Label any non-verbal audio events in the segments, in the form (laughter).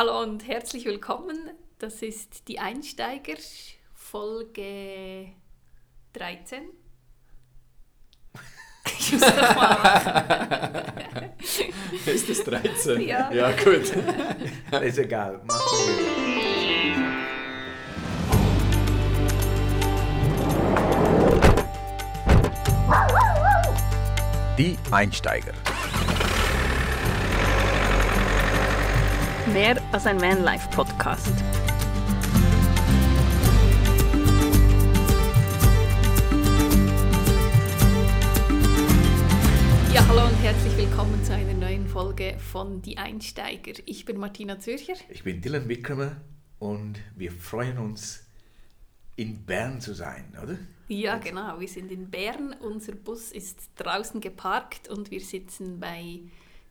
Hallo und herzlich willkommen. Das ist die Einsteiger Folge 13. (laughs) Ich muss das mal. Ist das 13? Ja. Ja, gut. (laughs) Ist egal, machen wir. Die Einsteiger. Mehr als ein Vanlife-Podcast. Ja, hallo und herzlich willkommen zu einer neuen Folge von Die Einsteiger. Ich bin Martina Zürcher. Ich bin Dylan Wickramer und wir freuen uns, in Bern zu sein, oder? Ja, genau. Wir sind in Bern. Unser Bus ist draußen geparkt und wir sitzen bei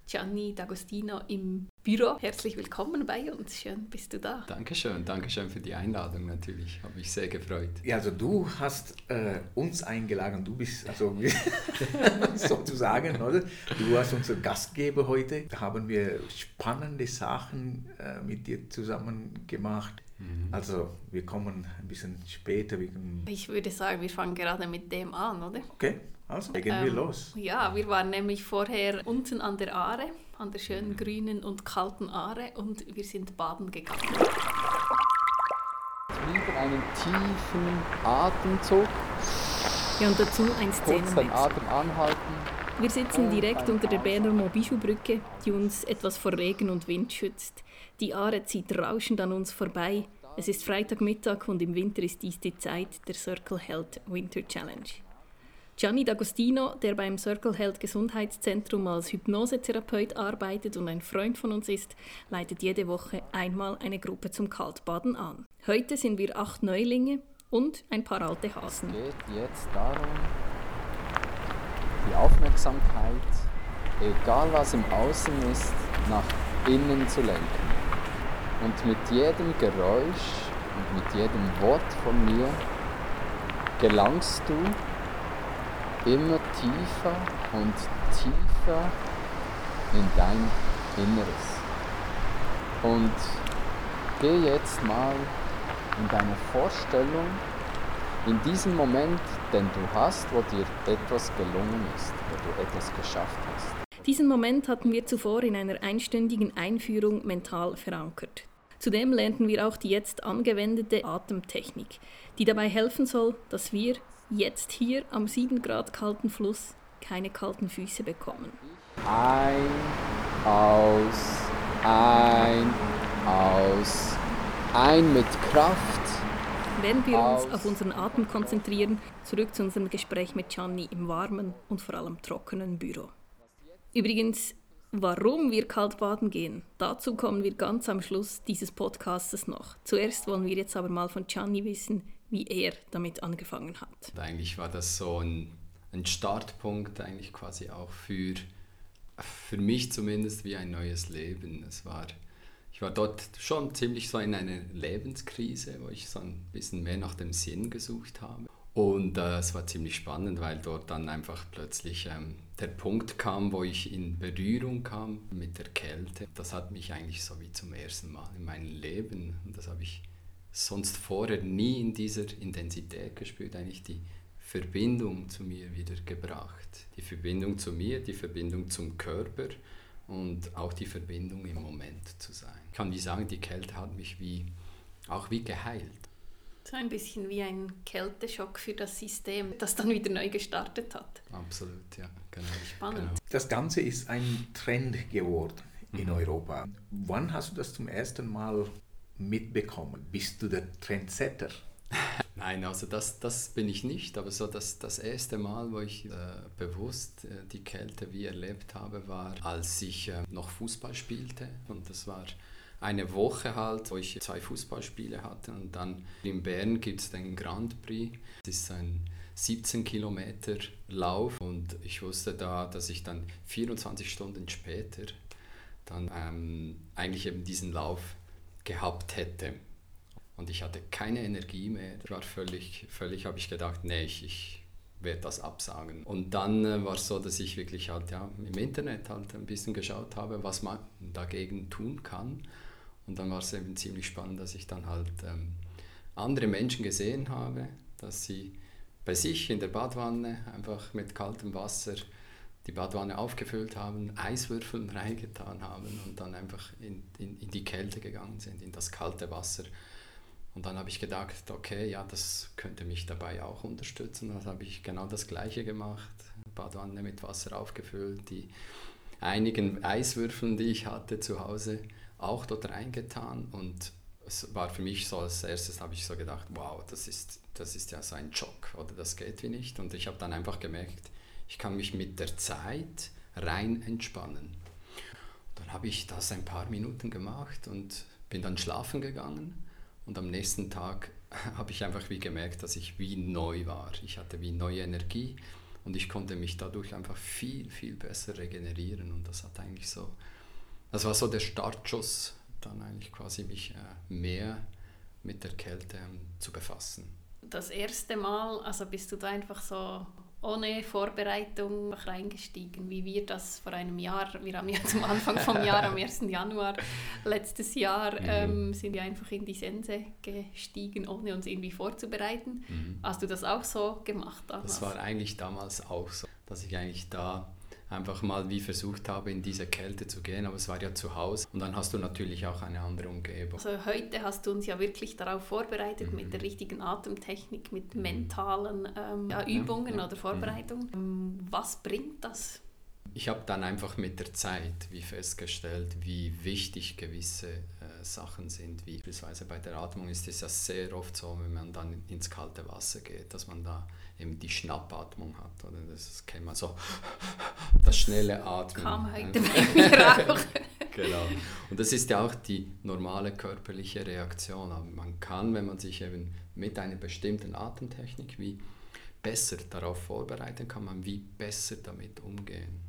Gianni D'Agostino im Büro. Herzlich willkommen bei uns. Schön, bist du da. Dankeschön, Dankeschön für die Einladung natürlich. Habe mich sehr gefreut. Ja, also du hast äh, uns eingeladen, du bist also (laughs) (laughs) sozusagen, oder? Du warst unser Gastgeber heute. Da haben wir spannende Sachen äh, mit dir zusammen gemacht. Also wir kommen ein bisschen später wegen. Ich würde sagen, wir fangen gerade mit dem an, oder? Okay, also legen wir Ähm, los. Ja, wir waren nämlich vorher unten an der Aare, an der schönen grünen und kalten Aare und wir sind baden gegangen. Wieder einen tiefen Atemzug, Ja, und dazu ein kurz den. Atem anhalten. Wir sitzen direkt unter der Berner Mobischu-Brücke, die uns etwas vor Regen und Wind schützt. Die Aare zieht rauschend an uns vorbei. Es ist Freitagmittag und im Winter ist dies die Zeit der Circle Health Winter Challenge. Gianni D'Agostino, der beim Circle Health Gesundheitszentrum als Hypnosetherapeut arbeitet und ein Freund von uns ist, leitet jede Woche einmal eine Gruppe zum Kaltbaden an. Heute sind wir acht Neulinge und ein paar alte Hasen. Es geht jetzt darum, die Aufmerksamkeit, egal was im Außen ist, nach innen zu lenken. Und mit jedem Geräusch und mit jedem Wort von mir gelangst du immer tiefer und tiefer in dein Inneres. Und geh jetzt mal in deine Vorstellung, in diesem Moment, den du hast, wo dir etwas gelungen ist, wo du etwas geschafft hast. Diesen Moment hatten wir zuvor in einer einstündigen Einführung mental verankert. Zudem lernten wir auch die jetzt angewendete Atemtechnik, die dabei helfen soll, dass wir jetzt hier am 7 Grad kalten Fluss keine kalten Füße bekommen. Ein, aus, ein, aus, ein mit Kraft. Während wir uns Aus. auf unseren Atem konzentrieren, zurück zu unserem Gespräch mit Gianni im warmen und vor allem trockenen Büro. Übrigens, warum wir kalt baden gehen, dazu kommen wir ganz am Schluss dieses Podcastes noch. Zuerst wollen wir jetzt aber mal von Gianni wissen, wie er damit angefangen hat. Eigentlich war das so ein, ein Startpunkt eigentlich quasi auch für, für mich zumindest wie ein neues Leben. Es war, ich war dort schon ziemlich so in einer Lebenskrise, wo ich so ein bisschen mehr nach dem Sinn gesucht habe. Und äh, es war ziemlich spannend, weil dort dann einfach plötzlich ähm, der Punkt kam, wo ich in Berührung kam mit der Kälte. Das hat mich eigentlich so wie zum ersten Mal in meinem Leben, und das habe ich sonst vorher nie in dieser Intensität gespürt, eigentlich die Verbindung zu mir wieder gebracht. Die Verbindung zu mir, die Verbindung zum Körper und auch die Verbindung im Moment zu sein. Ich kann wie sagen, die Kälte hat mich wie, auch wie geheilt. So ein bisschen wie ein Kälteschock für das System, das dann wieder neu gestartet hat. Absolut, ja, genau. Spannend. Genau. Das Ganze ist ein Trend geworden in Europa. Wann hast du das zum ersten Mal mitbekommen? Bist du der Trendsetter? (laughs) Nein, also das, das bin ich nicht, aber so das, das erste Mal, wo ich äh, bewusst äh, die Kälte wie erlebt habe, war, als ich äh, noch Fußball spielte. Und das war eine Woche halt, wo ich zwei Fußballspiele hatte. Und dann in Bern gibt es den Grand Prix. Das ist ein 17 Kilometer Lauf und ich wusste da, dass ich dann 24 Stunden später dann ähm, eigentlich eben diesen Lauf gehabt hätte. Und ich hatte keine Energie mehr. Ich war völlig, völlig habe ich gedacht, nee, ich, ich werde das absagen. Und dann äh, war es so, dass ich wirklich halt ja, im Internet halt ein bisschen geschaut habe, was man dagegen tun kann. Und dann war es eben ziemlich spannend, dass ich dann halt ähm, andere Menschen gesehen habe, dass sie bei sich in der Badwanne einfach mit kaltem Wasser die Badwanne aufgefüllt haben, Eiswürfel (laughs) reingetan haben und dann einfach in, in, in die Kälte gegangen sind, in das kalte Wasser. Und dann habe ich gedacht, okay, ja, das könnte mich dabei auch unterstützen. Dann habe ich genau das Gleiche gemacht, Badwanne mit Wasser aufgefüllt, die einigen Eiswürfeln, die ich hatte zu Hause, auch dort reingetan und es war für mich so, als erstes habe ich so gedacht, wow, das ist, das ist ja so ein Schock oder das geht wie nicht. Und ich habe dann einfach gemerkt, ich kann mich mit der Zeit rein entspannen. Dann habe ich das ein paar Minuten gemacht und bin dann schlafen gegangen. Und am nächsten Tag (laughs) habe ich einfach wie gemerkt, dass ich wie neu war. Ich hatte wie neue Energie und ich konnte mich dadurch einfach viel, viel besser regenerieren. Und das hat eigentlich so, das war so der Startschuss, dann eigentlich quasi mich äh, mehr mit der Kälte ähm, zu befassen. Das erste Mal, also bist du da einfach so ohne Vorbereitung reingestiegen, wie wir das vor einem Jahr, wir haben ja zum Anfang vom Jahr, am (laughs) 1. Januar letztes Jahr, mhm. ähm, sind wir einfach in die Sense gestiegen, ohne uns irgendwie vorzubereiten. Mhm. Hast du das auch so gemacht damals? Das war eigentlich damals auch so, dass ich eigentlich da einfach mal wie versucht habe, in diese Kälte zu gehen, aber es war ja zu Hause und dann hast du natürlich auch eine andere Umgebung. Also heute hast du uns ja wirklich darauf vorbereitet mhm. mit der richtigen Atemtechnik, mit mhm. mentalen ähm, ja, Übungen ja, ja. oder Vorbereitungen. Mhm. Was bringt das? Ich habe dann einfach mit der Zeit wie festgestellt, wie wichtig gewisse Sachen sind. Wie beispielsweise bei der Atmung ist es ja sehr oft so, wenn man dann ins kalte Wasser geht, dass man da eben die Schnappatmung hat. Oder das kennt man so, (laughs) das schnelle Atmen. Kam heute bei auch. (laughs) genau. Und das ist ja auch die normale körperliche Reaktion. Aber man kann, wenn man sich eben mit einer bestimmten Atemtechnik wie besser darauf vorbereiten, kann man wie besser damit umgehen.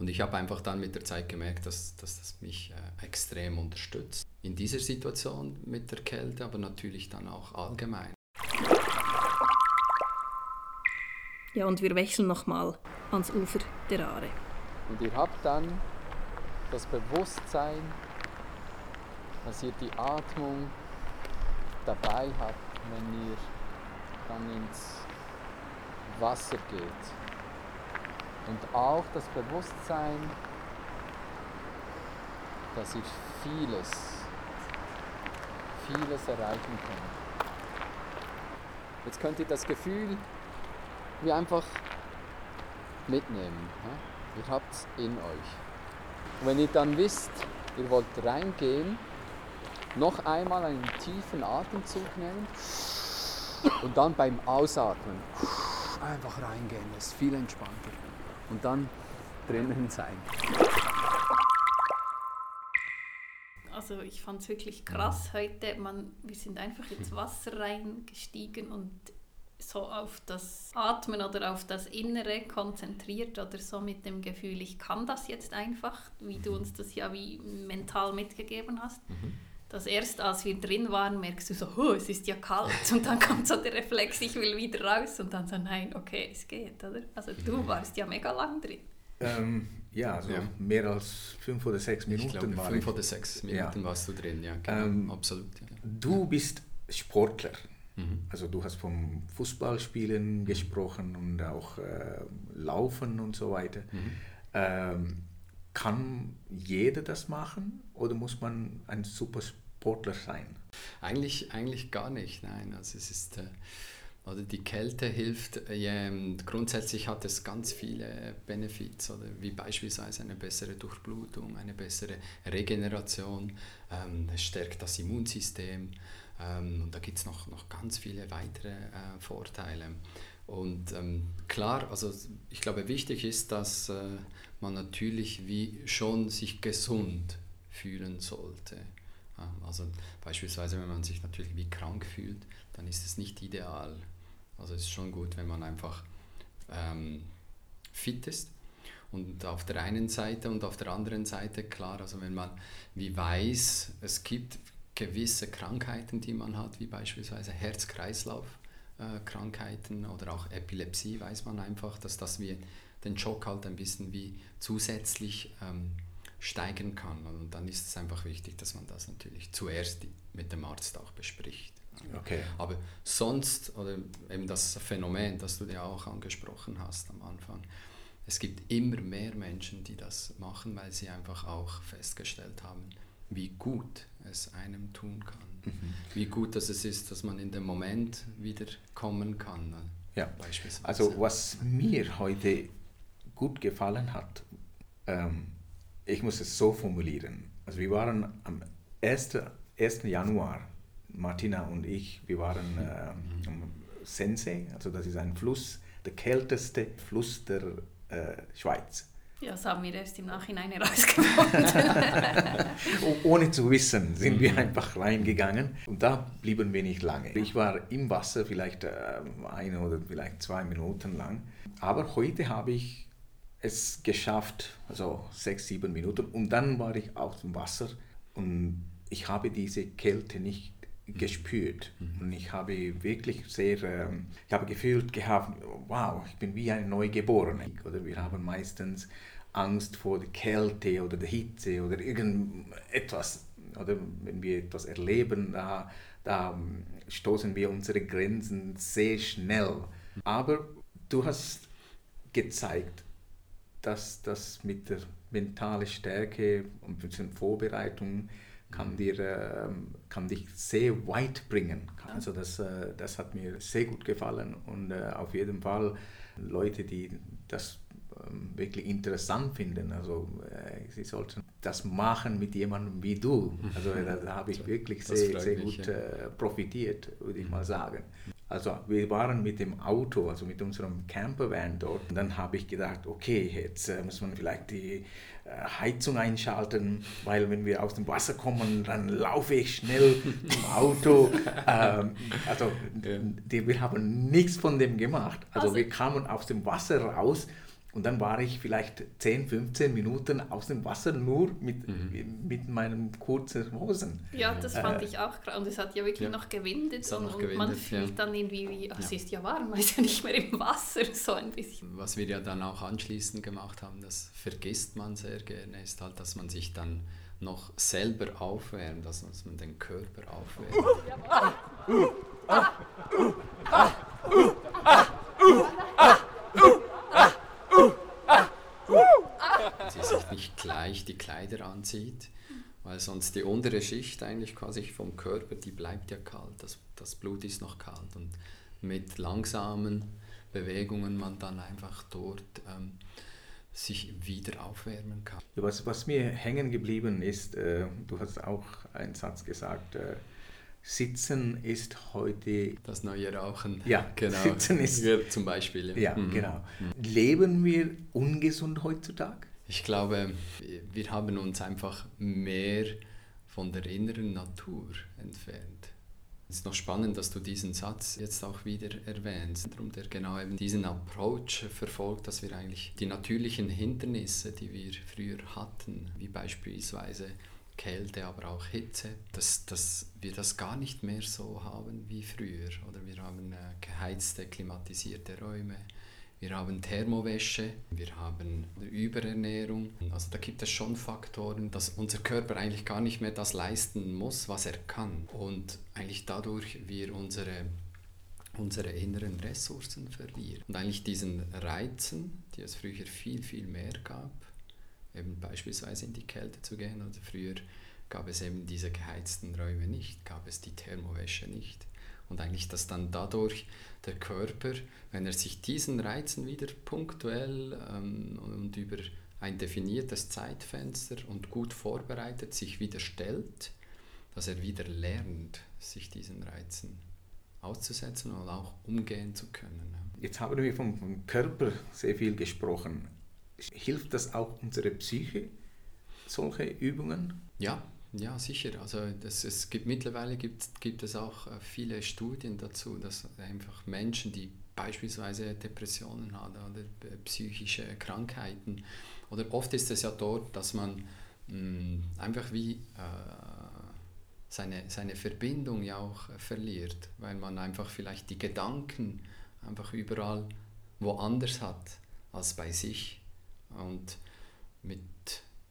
Und ich habe einfach dann mit der Zeit gemerkt, dass, dass das mich äh, extrem unterstützt. In dieser Situation mit der Kälte, aber natürlich dann auch allgemein. Ja, und wir wechseln nochmal ans Ufer der Aare. Und ihr habt dann das Bewusstsein, dass ihr die Atmung dabei habt, wenn ihr dann ins Wasser geht. Und auch das Bewusstsein, dass ihr vieles, vieles erreichen könnt. Jetzt könnt ihr das Gefühl wie einfach mitnehmen. Ihr habt es in euch. Und wenn ihr dann wisst, ihr wollt reingehen, noch einmal einen tiefen Atemzug nehmen und dann beim Ausatmen einfach reingehen, das ist viel entspannter. Und dann drinnen sein. Also ich fand es wirklich krass heute. Man, wir sind einfach ins Wasser reingestiegen und so auf das Atmen oder auf das Innere konzentriert oder so mit dem Gefühl, ich kann das jetzt einfach, wie du uns das ja wie mental mitgegeben hast. Mhm. Dass erst als wir drin waren, merkst du so, oh, es ist ja kalt und dann kommt so der Reflex, ich will wieder raus und dann so, nein, okay, es geht, oder? Also du warst ja mega lang drin. Ähm, ja, also ja. mehr als fünf oder sechs Minuten ich glaube, war fünf ich. oder sechs Minuten ja. warst du drin, ja, genau, ähm, absolut. Ja. Du bist Sportler. Mhm. Also du hast vom Fußballspielen gesprochen und auch äh, Laufen und so weiter. Mhm. Ähm, kann jeder das machen oder muss man ein super Sportler sein? Eigentlich, eigentlich gar nicht, nein. Also es ist, äh, oder die Kälte hilft, äh, grundsätzlich hat es ganz viele Benefits, oder wie beispielsweise eine bessere Durchblutung, eine bessere Regeneration, ähm, es stärkt das Immunsystem, ähm, und da gibt es noch, noch ganz viele weitere äh, Vorteile. Und ähm, klar, also ich glaube, wichtig ist, dass äh, man natürlich wie schon sich gesund fühlen sollte. also beispielsweise, wenn man sich natürlich wie krank fühlt, dann ist es nicht ideal. Also es ist schon gut, wenn man einfach ähm, fit ist. Und auf der einen Seite und auf der anderen Seite, klar, also wenn man wie weiß, es gibt gewisse Krankheiten, die man hat, wie beispielsweise Herz-Kreislauf-Krankheiten oder auch Epilepsie, weiß man einfach, dass das wie den Schock halt ein bisschen wie zusätzlich ähm, steigern kann. Und dann ist es einfach wichtig, dass man das natürlich zuerst mit dem Arzt auch bespricht. Okay. Aber sonst, oder eben das Phänomen, das du dir auch angesprochen hast am Anfang, es gibt immer mehr Menschen, die das machen, weil sie einfach auch festgestellt haben, wie gut es einem tun kann. Mhm. Wie gut dass es ist, dass man in den Moment wieder kommen kann. Ja, beispielsweise. Also was mir heute gut gefallen hat, ähm, ich muss es so formulieren. Also wir waren am 1. 1. Januar, Martina und ich, wir waren äh, am Sensei, also das ist ein Fluss, der kälteste Fluss der äh, Schweiz. Ja, das haben wir erst im Nachhinein herausgefunden. (laughs) Ohne zu wissen sind wir mhm. einfach reingegangen und da blieben wir nicht lange. Ich war im Wasser vielleicht äh, eine oder vielleicht zwei Minuten lang, aber heute habe ich es geschafft, also sechs, sieben Minuten und dann war ich auf dem Wasser und ich habe diese Kälte nicht gespürt. Mhm. Und ich habe wirklich sehr, ähm, ich habe gefühlt gehabt, wow, ich bin wie ein Neugeborener. Oder wir haben meistens Angst vor der Kälte oder der Hitze oder irgendetwas. Oder wenn wir etwas erleben, da, da ähm, stoßen wir unsere Grenzen sehr schnell. Aber du hast gezeigt, dass das mit der mentalen Stärke und mit den Vorbereitungen kann, dir, ähm, kann dich sehr weit bringen. Also das, äh, das hat mir sehr gut gefallen und äh, auf jeden Fall Leute, die das wirklich interessant finden. Also äh, sie sollten das machen mit jemandem wie du. Also da, da habe ich (laughs) wirklich sehr, sehr gut ja. profitiert, würde ich mal sagen. Also wir waren mit dem Auto, also mit unserem Campervan dort. Und dann habe ich gedacht, okay, jetzt äh, muss man vielleicht die äh, Heizung einschalten, weil wenn wir aus dem Wasser kommen, dann laufe ich schnell zum (laughs) Auto. (laughs) ähm, also die, wir haben nichts von dem gemacht. Also, also wir kamen aus dem Wasser raus und dann war ich vielleicht 10, 15 Minuten aus dem Wasser nur mit, mhm. mit meinen kurzen Hosen. Ja, das fand äh, ich auch krass. Und es hat ja wirklich ja. noch gewindet und, noch und man fühlt ja. dann irgendwie, wie, ach, es ist ja warm, man ist ja nicht mehr im Wasser, (laughs) so ein bisschen. Was wir ja dann auch anschließend gemacht haben, das vergisst man sehr gerne, ist halt, dass man sich dann noch selber aufwärmt, dass man den Körper aufwärmt. (laughs) Ah, uh, ah, uh, ah, uh, ah, uh, ah, uh (laughs) sie sich nicht gleich die Kleider anzieht, weil sonst die untere Schicht eigentlich quasi vom Körper, die bleibt ja kalt, das, das Blut ist noch kalt und mit langsamen Bewegungen man dann einfach dort ähm, sich wieder aufwärmen kann. Was, was mir hängen geblieben ist, äh, du hast auch einen Satz gesagt, äh, Sitzen ist heute das neue Rauchen. Ja, (laughs) genau. Sitzen ist ja, zum Beispiel. Ja, ja mhm. genau. Mhm. Leben wir ungesund heutzutage? Ich glaube, wir haben uns einfach mehr von der inneren Natur entfernt. Es ist noch spannend, dass du diesen Satz jetzt auch wieder erwähnst. Darum der genau eben diesen Approach verfolgt, dass wir eigentlich die natürlichen Hindernisse, die wir früher hatten, wie beispielsweise Kälte, aber auch Hitze, dass, dass wir das gar nicht mehr so haben wie früher. Oder wir haben äh, geheizte, klimatisierte Räume, wir haben Thermowäsche, wir haben Überernährung. Also da gibt es schon Faktoren, dass unser Körper eigentlich gar nicht mehr das leisten muss, was er kann. Und eigentlich dadurch wir unsere unsere inneren Ressourcen verlieren. Und eigentlich diesen Reizen, die es früher viel, viel mehr gab, eben beispielsweise in die Kälte zu gehen. Oder früher gab es eben diese geheizten Räume nicht, gab es die Thermowäsche nicht. Und eigentlich, dass dann dadurch der Körper, wenn er sich diesen Reizen wieder punktuell ähm, und über ein definiertes Zeitfenster und gut vorbereitet sich wieder stellt, dass er wieder lernt, sich diesen Reizen auszusetzen und auch umgehen zu können. Jetzt haben wir vom, vom Körper sehr viel gesprochen. Hilft das auch unsere Psyche, solche Übungen? Ja, ja, sicher. Also das, es gibt mittlerweile gibt, gibt es auch äh, viele Studien dazu, dass einfach Menschen, die beispielsweise Depressionen haben oder äh, psychische Krankheiten, oder oft ist es ja dort, dass man mh, mm, einfach wie äh, seine, seine Verbindung ja auch verliert, weil man einfach vielleicht die Gedanken einfach überall woanders hat als bei sich. Und mit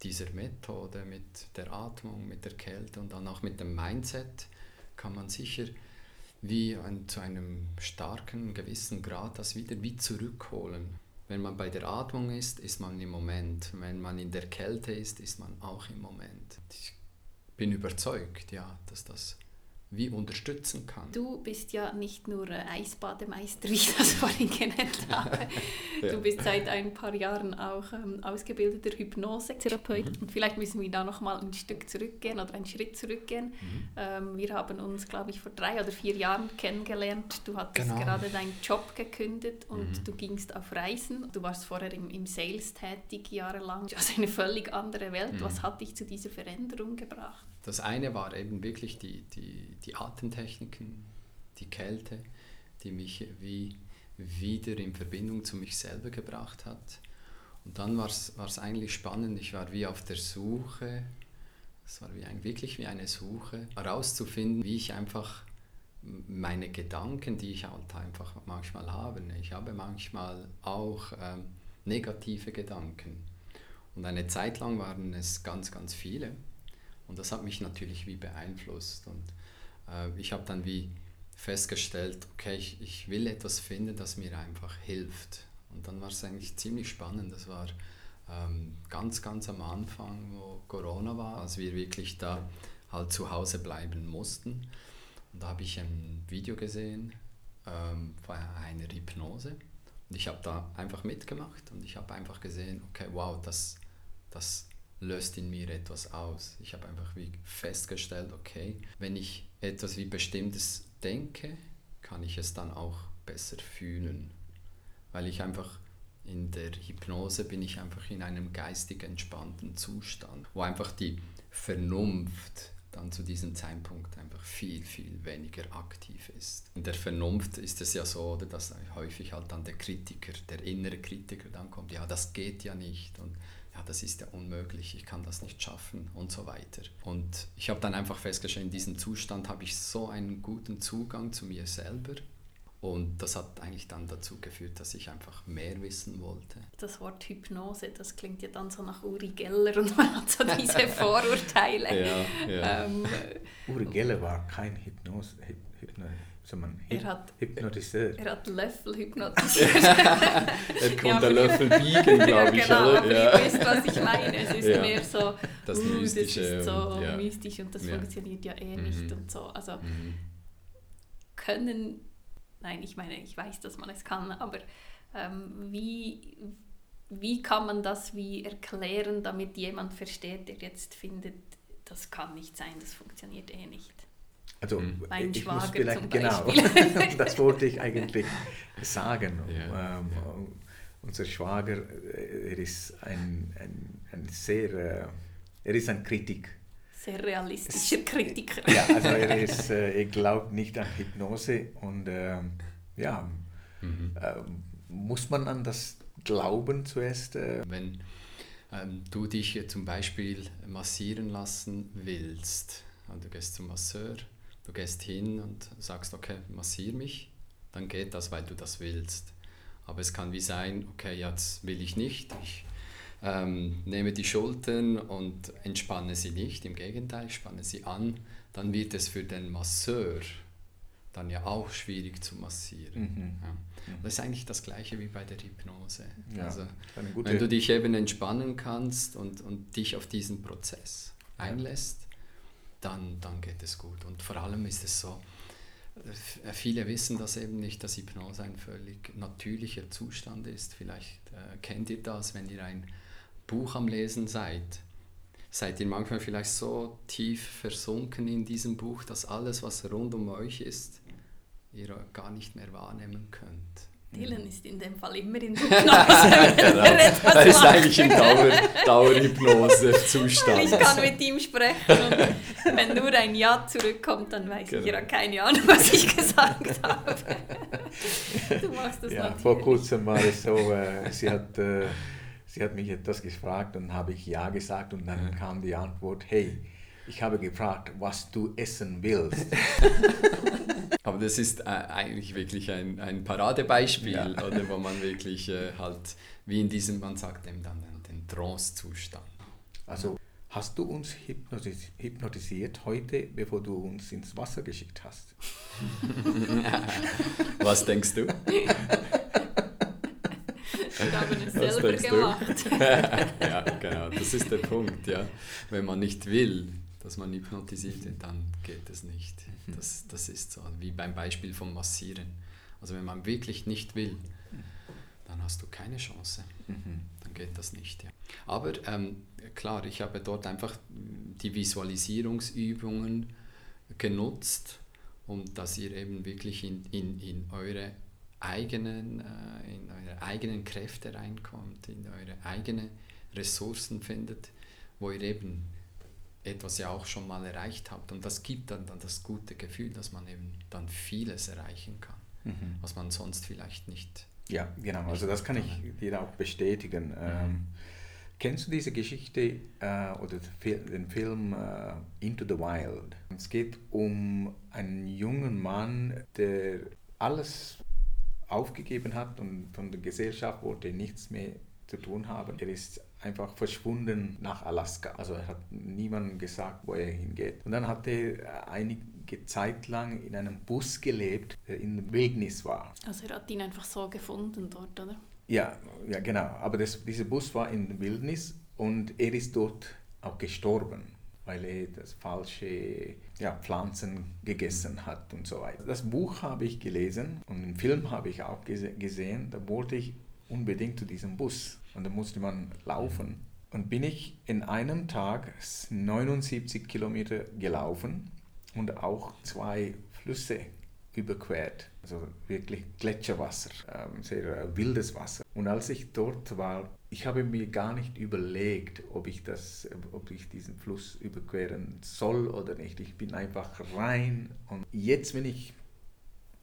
dieser Methode, mit der Atmung, mit der Kälte und dann auch mit dem Mindset kann man sicher wie ein, zu einem starken, gewissen Grad das wieder wie zurückholen. Wenn man bei der Atmung ist, ist man im Moment. Wenn man in der Kälte ist, ist man auch im Moment. Ich bin überzeugt, ja, dass das wie unterstützen kann. Du bist ja nicht nur Eisbademeister, (laughs) wie ich das vorhin genannt (laughs) habe. ja. Du bist seit ein paar Jahren auch ähm, ausgebildeter Hypnosetherapeut. Mhm. Und vielleicht müssen wir da noch mal ein Stück zurückgehen oder einen Schritt zurückgehen. Mhm. Ähm, wir haben uns, glaube ich, vor drei oder vier Jahren kennengelernt. Du hattest genau. gerade deinen Job gekündigt und mhm. du gingst auf Reisen. Du warst vorher im, im Sales tätig jahrelang. Also eine völlig andere Welt. Mhm. Was hat dich zu dieser Veränderung gebracht? Das eine war eben wirklich die, die, die Atemtechniken, die Kälte, die mich wie wieder in Verbindung zu mich selber gebracht hat. Und dann war es eigentlich spannend, ich war wie auf der Suche, es war wie ein, wirklich wie eine Suche, herauszufinden, wie ich einfach meine Gedanken, die ich halt einfach manchmal habe, ne, ich habe manchmal auch ähm, negative Gedanken. Und eine Zeit lang waren es ganz, ganz viele. Und das hat mich natürlich wie beeinflusst. Und äh, ich habe dann wie festgestellt, okay, ich, ich will etwas finden, das mir einfach hilft. Und dann war es eigentlich ziemlich spannend. Das war ähm, ganz, ganz am Anfang, wo Corona war, als wir wirklich da halt zu Hause bleiben mussten. Und da habe ich ein Video gesehen ähm, von einer Hypnose. Und ich habe da einfach mitgemacht und ich habe einfach gesehen, okay, wow, das, das löst in mir etwas aus. Ich habe einfach wie festgestellt, okay, wenn ich etwas wie Bestimmtes denke, kann ich es dann auch besser fühlen. Weil ich einfach in der Hypnose bin ich einfach in einem geistig entspannten Zustand, wo einfach die Vernunft dann zu diesem Zeitpunkt einfach viel, viel weniger aktiv ist. In der Vernunft ist es ja so, dass häufig halt dann der Kritiker, der innere Kritiker dann kommt, ja, das geht ja nicht und ja, das ist ja unmöglich, ich kann das nicht schaffen und so weiter. Und ich habe dann einfach festgestellt, in diesem Zustand habe ich so einen guten Zugang zu mir selber. Und das hat eigentlich dann dazu geführt, dass ich einfach mehr wissen wollte. Das Wort Hypnose, das klingt ja dann so nach Uri Geller und man hat so diese (laughs) Vorurteile. ja, ja. Ähm, Uri Geller war kein Hypnose, Hypnose man er hat, hypnotisiert. Er hat Löffel hypnotisiert. (laughs) er konnte ja, Löffel biegen, glaube (laughs) ich. Genau, oder? aber ja. ihr wisst, was ich meine. Es ist ja. mehr so, das, uh, das ist so ja. mystisch und das funktioniert ja eh nicht mhm. und so. Also Mhm. können, nein, ich meine, ich weiß, dass man es kann, aber ähm, wie, wie kann man das wie erklären, damit jemand versteht, der jetzt findet, das kann nicht sein, das funktioniert eh nicht? Also mhm. mein ich Schwager muss vielleicht, zum genau, (laughs) das wollte ich eigentlich sagen. Ja, ähm, ja. Unser Schwager, äh, er ist ein, ein, ein sehr, äh, er ist ein Kritiker. Sehr realistischer Kritiker. (laughs) Ja, also er ist, äh, er glaubt nicht an Hypnose und ähm, ja, Mhm. ähm, muss man an das glauben zuerst? Äh, Wenn ähm, du dich jetzt zum Beispiel massieren lassen willst, und du gehst zum Masseur, du gehst hin und sagst, okay, massier mich, dann geht das, weil du das willst. Aber es kann wie sein, okay, jetzt will ich nicht, ich ähm, nehme die Schultern und entspanne sie nicht, im Gegenteil, ich spanne sie an, dann wird es für den Masseur dann ja auch schwierig zu massieren. Mhm. Ja. Das ist eigentlich das gleiche wie bei der Hypnose. Ja, also, wenn du dich eben entspannen kannst und, und dich auf diesen Prozess einlässt, dann, dann geht es gut. Und vor allem ist es so, äh, viele wissen das eben nicht, dass Hypnose ein völlig natürlicher Zustand ist. Vielleicht äh, kennt ihr das, wenn ihr ein Buch am Lesen seid. Seid ihr manchmal vielleicht so tief versunken in diesem Buch, dass alles, was rund um euch ist, ihr gar nicht mehr wahrnehmen könnt. Dylan ist in dem Fall immer in Hypnose. wenn (laughs) Genau. er ist eigentlich im Dauer, Dauerhypnose-Zustand. Ich kann mit ihm sprechen und wenn nur ein Ja zurückkommt, dann weiß ich, Genau. er hat keine Ahnung, was ich gesagt habe. Du machst das Ja, natürlich. vor kurzem war es so, äh, sie, hat, äh, sie hat mich etwas gefragt und habe ich Ja gesagt und dann kam die Antwort, hey, ich habe gefragt, was du essen willst. (laughs) Aber das ist äh, eigentlich wirklich ein, ein Paradebeispiel, Ja. oder, wo man wirklich äh, halt, wie in diesem, man sagt dem dann den Trance-Zustand. Also hast du uns hypnotis hypnotisiert heute, bevor du uns ins Wasser geschickt hast? (laughs) Was denkst du? Wir haben es selber gemacht. (laughs) ja, genau, das ist der Punkt. Ja. Wenn man nicht will, dass man hypnotisiert wird, dann geht es nicht. Das, das ist so, wie beim Beispiel vom Massieren. Also wenn man wirklich nicht will, dann hast du keine Chance. Dann geht das nicht. Ja. Aber ähm, klar, ich habe dort einfach die Visualisierungsübungen genutzt, um dass ihr eben wirklich in, in, in eure eigenen, äh, in eure eigenen Kräfte reinkommt, in eure eigenen Ressourcen findet, wo ihr eben etwas ja auch schon mal erreicht habt. Und das gibt dann, dann das gute Gefühl, dass man eben dann vieles erreichen kann, mhm. was man sonst vielleicht nicht. Ja, genau. Also das kann ich dir auch bestätigen. Mhm. Ähm, kennst du diese Geschichte äh, oder den Film äh, Into the Wild? Es geht um einen jungen Mann, der alles aufgegeben hat und von der Gesellschaft wollte nichts mehr zu tun haben. Er ist einfach verschwunden nach Alaska. Also er hat niemandem gesagt, wo er hingeht. Und dann hat er einige Zeit lang in einem Bus gelebt, der in der Wildnis war. Also er hat ihn einfach so gefunden dort, oder? Ja, ja genau. Aber das, dieser Bus war in der Wildnis und er ist dort auch gestorben weil er das falsche ja, Pflanzen gegessen hat und so weiter. Das Buch habe ich gelesen und den Film habe ich auch gese gesehen. Da wollte ich unbedingt zu diesem Bus und da musste man laufen. Und bin ich in einem Tag 79 Kilometer gelaufen und auch zwei Flüsse überquert. Also wirklich Gletscherwasser, ähm, sehr wildes Wasser. Und als ich dort war, ich habe mir gar nicht überlegt, ob ich, das, ob ich diesen Fluss überqueren soll oder nicht. Ich bin einfach rein und jetzt, wenn ich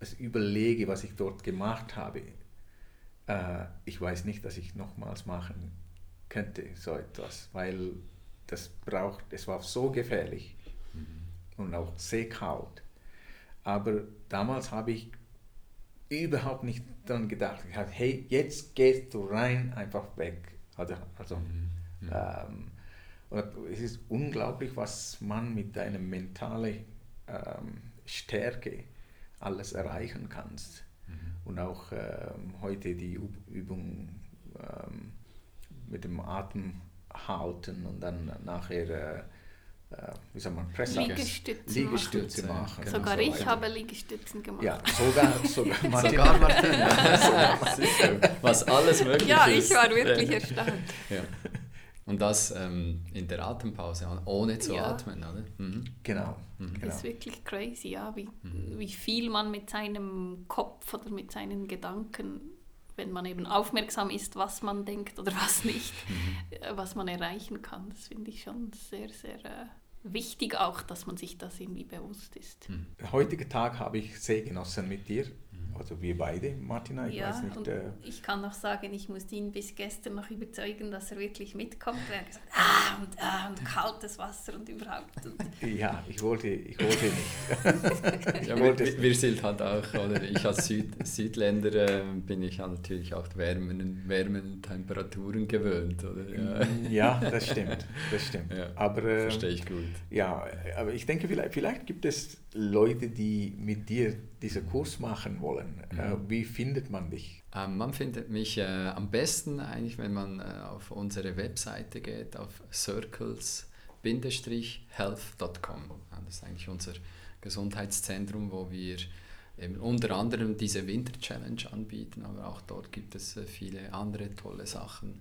es überlege, was ich dort gemacht habe, äh, ich weiß nicht, dass ich nochmals machen könnte, so etwas, weil das braucht, es war so gefährlich mhm. und auch sehr kalt. Aber damals habe ich überhaupt nicht daran gedacht. Ich habe, hey, jetzt gehst du rein, einfach weg. Also, also mhm. ähm, es ist unglaublich, was man mit deiner mentalen ähm, Stärke alles erreichen kannst. Und auch ähm, heute die Übung ähm, mit dem Atem halten und dann nachher äh, äh, wie soll man, Press Liegestützen, Liegestütze machen. machen. Genau. Sogar so ich habe Liegestützen gemacht. Ja, sogar, sogar (laughs) Martin. sogar Martin. (laughs) Was alles möglich ja, ist. Ja, ich war wirklich erstaunt. Ja. Und das ähm, in der Atempause, ohne zu ja. atmen, oder? Mhm. Genau. Mhm. genau. Das ist wirklich crazy, ja, wie, mhm. wie viel man mit seinem Kopf oder mit seinen Gedanken, wenn man eben aufmerksam ist, was man denkt oder was nicht, (laughs) mhm. Äh, was man erreichen kann. Das finde ich schon sehr, sehr äh, wichtig auch, dass man sich das irgendwie bewusst ist. Mhm. Heutige Tag habe ich sehr genossen mit dir. Also wir beide, Martina, ich ja, weiß nicht. Äh ich kann noch sagen, ich musste ihn bis gestern noch überzeugen, dass er wirklich mitkommt. Er hat gesagt, ah, und, ah, und kaltes Wasser und überhaupt. Und (laughs) ja, ich wollte, ich wollte nicht. (laughs) ja, wir, wir, sind halt auch, oder ich als Süd, Südländer äh, bin ich halt natürlich auch wärmeren, wärmeren Temperaturen gewöhnt. Oder? Ja. ja, das stimmt. Das stimmt. Ja, aber, äh, verstehe ich gut. Ja, aber ich denke, vielleicht, vielleicht gibt es Leute, die mit dir diesen Kurs machen wollen. Äh, mhm. wie findet man dich? Ähm, man findet mich äh, am besten eigentlich, wenn man äh, auf unsere Webseite geht, auf circles-health.com. Das ist eigentlich unser Gesundheitszentrum, wo wir eben unter anderem diese Winter Challenge anbieten, aber auch dort gibt es äh, viele andere tolle Sachen.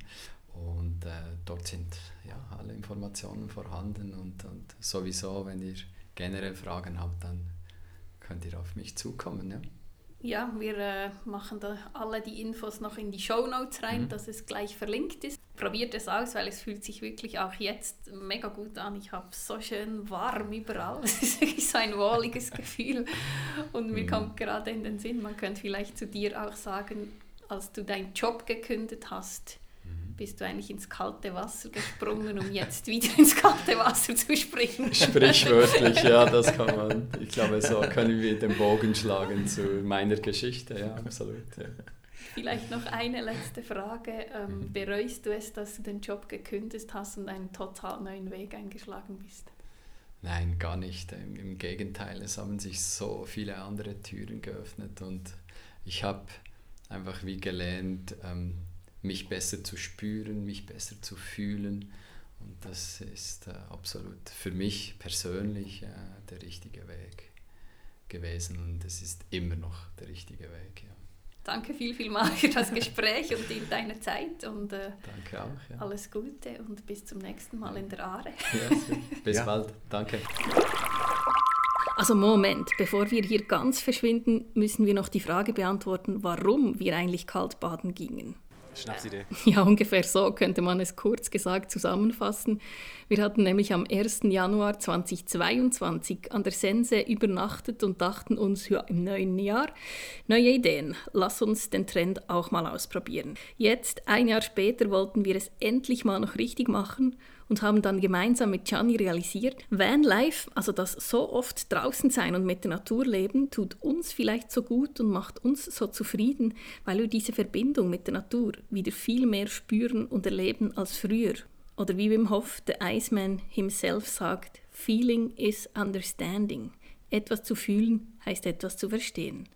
Und äh, dort sind ja alle Informationen vorhanden und, und sowieso, wenn ihr generell Fragen habt, dann könnt ihr auf mich zukommen. Ja, ja wir äh, machen da alle die Infos noch in die Show Notes rein, mhm. dass es gleich verlinkt ist. Probiert es aus, weil es fühlt sich wirklich auch jetzt mega gut an. Ich habe so schön warm überall. (laughs) Es ist wirklich so ein wohliges (laughs) Gefühl. Und mir mhm. kommt gerade in den Sinn, man könnte vielleicht zu dir auch sagen, als du deinen Job gekündigt hast, bist du eigentlich ins kalte Wasser gesprungen, um jetzt wieder ins kalte Wasser zu springen. Sprichwörtlich, ja, (laughs) das kann man. Ich glaube, so können wir den Bogen schlagen zu meiner Geschichte, ja, absolut. Ja. Vielleicht noch eine letzte Frage. Ähm, mhm. bereust du es, dass du den Job gekündigt hast und einen total neuen Weg eingeschlagen bist? Nein, gar nicht. Im Gegenteil, es haben sich so viele andere Türen geöffnet und ich habe einfach wie gelernt, ähm, mich besser zu spüren, mich besser zu fühlen. Und das ist äh, absolut für mich persönlich äh, der richtige Weg gewesen und es ist immer noch der richtige Weg. Ja. Danke viel, viel mal für das Gespräch und deine Zeit und äh, Danke auch, ja. alles Gute und bis zum nächsten Mal in der Aare. Ja, (laughs) bis ja. bald, danke. Also Moment, bevor wir hier ganz verschwinden, müssen wir noch die Frage beantworten, warum wir eigentlich kalt baden gingen. Schnapsidee. (laughs) Ja, ungefähr so könnte man es kurz gesagt zusammenfassen. Wir hatten nämlich am 1. Januar 2022 an der Sense übernachtet und dachten uns, ja, im neuen Jahr, neue Ideen, lass uns den Trend auch mal ausprobieren. Jetzt, ein Jahr später, wollten wir es endlich mal noch richtig machen und haben dann gemeinsam mit Gianni realisiert, Vanlife, also das so oft draußen sein und mit der Natur leben, tut uns vielleicht so gut und macht uns so zufrieden, weil wir diese Verbindung mit der Natur wieder viel mehr spüren und erleben als früher. Oder wie Wim Hof, der Iceman himself sagt, Feeling is understanding. Etwas zu fühlen heißt etwas zu verstehen.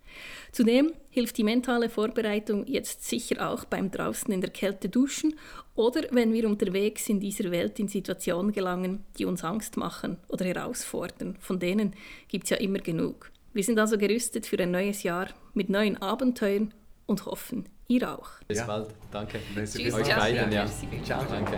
Zudem hilft die mentale Vorbereitung jetzt sicher auch beim draußen in der Kälte duschen oder wenn wir unterwegs in dieser Welt in Situationen gelangen, die uns Angst machen oder herausfordern. Von denen gibt es ja immer genug. Wir sind also gerüstet für ein neues Jahr mit neuen Abenteuern und hoffen, ihr auch. Bis ja. bald. Danke. Tschüss, Euch beiden. Ja. Ciao. Danke.